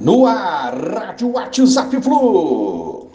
No ar, Rádio WhatsApp Flu.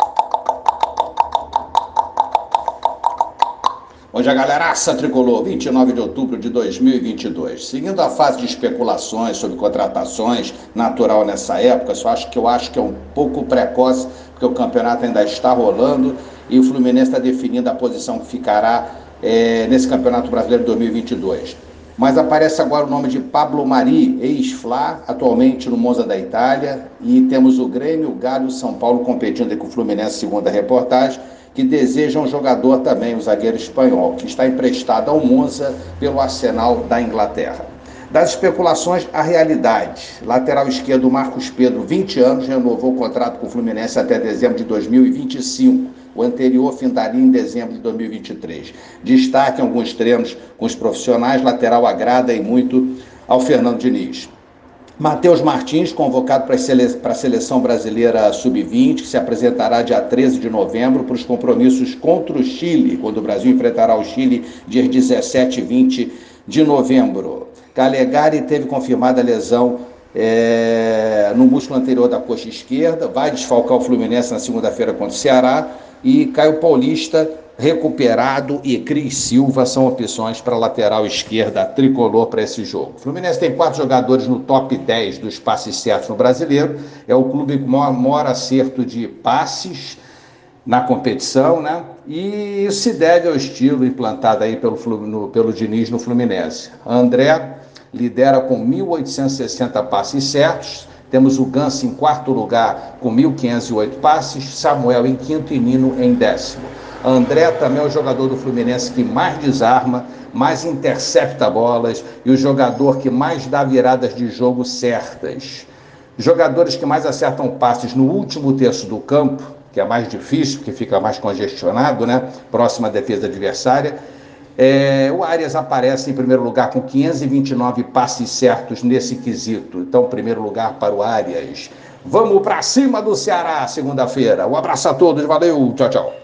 Bom dia, galeraça tricolor, 29 de outubro de 2022. Seguindo a fase de especulações sobre contratações, natural nessa época, só acho que eu acho que é um pouco precoce, porque o campeonato ainda está rolando e o Fluminense está definindo a posição que ficará é, nesse Campeonato Brasileiro de 2022. Mas aparece agora o nome de Pablo Mari, ex-Fla, atualmente no Monza da Itália, e temos o Grêmio, o Galo e o São Paulo competindo com o Fluminense, segundo a reportagem que deseja um jogador também, o zagueiro espanhol, que está emprestado ao Monza pelo Arsenal da Inglaterra. Das especulações, a realidade. Lateral esquerdo Marcos Pedro, 20 anos, renovou o contrato com o Fluminense até dezembro de 2025. O anterior findaria em dezembro de 2023. Destaque em alguns treinos com os profissionais, lateral agrada e muito ao Fernando Diniz. Matheus Martins, convocado para a seleção brasileira sub-20, que se apresentará dia 13 de novembro para os compromissos contra o Chile, quando o Brasil enfrentará o Chile dias 17 e 20 de novembro. Calegari teve confirmada a lesão é, no músculo anterior da coxa esquerda, vai desfalcar o Fluminense na segunda-feira contra o Ceará. E Caio Paulista recuperado e Cris Silva são opções para lateral esquerda tricolor para esse jogo. O Fluminense tem quatro jogadores no top 10 dos passes certos no brasileiro. É o clube com maior acerto de passes na competição, né? E isso se deve ao estilo implantado aí pelo, no, pelo Diniz no Fluminense. André lidera com 1.860 passes certos, temos o Ganso em quarto lugar com 1.508 passes, Samuel em quinto e Nino em décimo. André também é o jogador do Fluminense que mais desarma, mais intercepta bolas e o jogador que mais dá viradas de jogo certas. Jogadores que mais acertam passes no último terço do campo, que é mais difícil, porque fica mais congestionado, né? Próxima à defesa adversária é, o Arias aparece em primeiro lugar com 529 passes certos nesse quesito. Então, primeiro lugar para o Arias. Vamos para cima do Ceará segunda-feira. Um abraço a todos, valeu, tchau, tchau.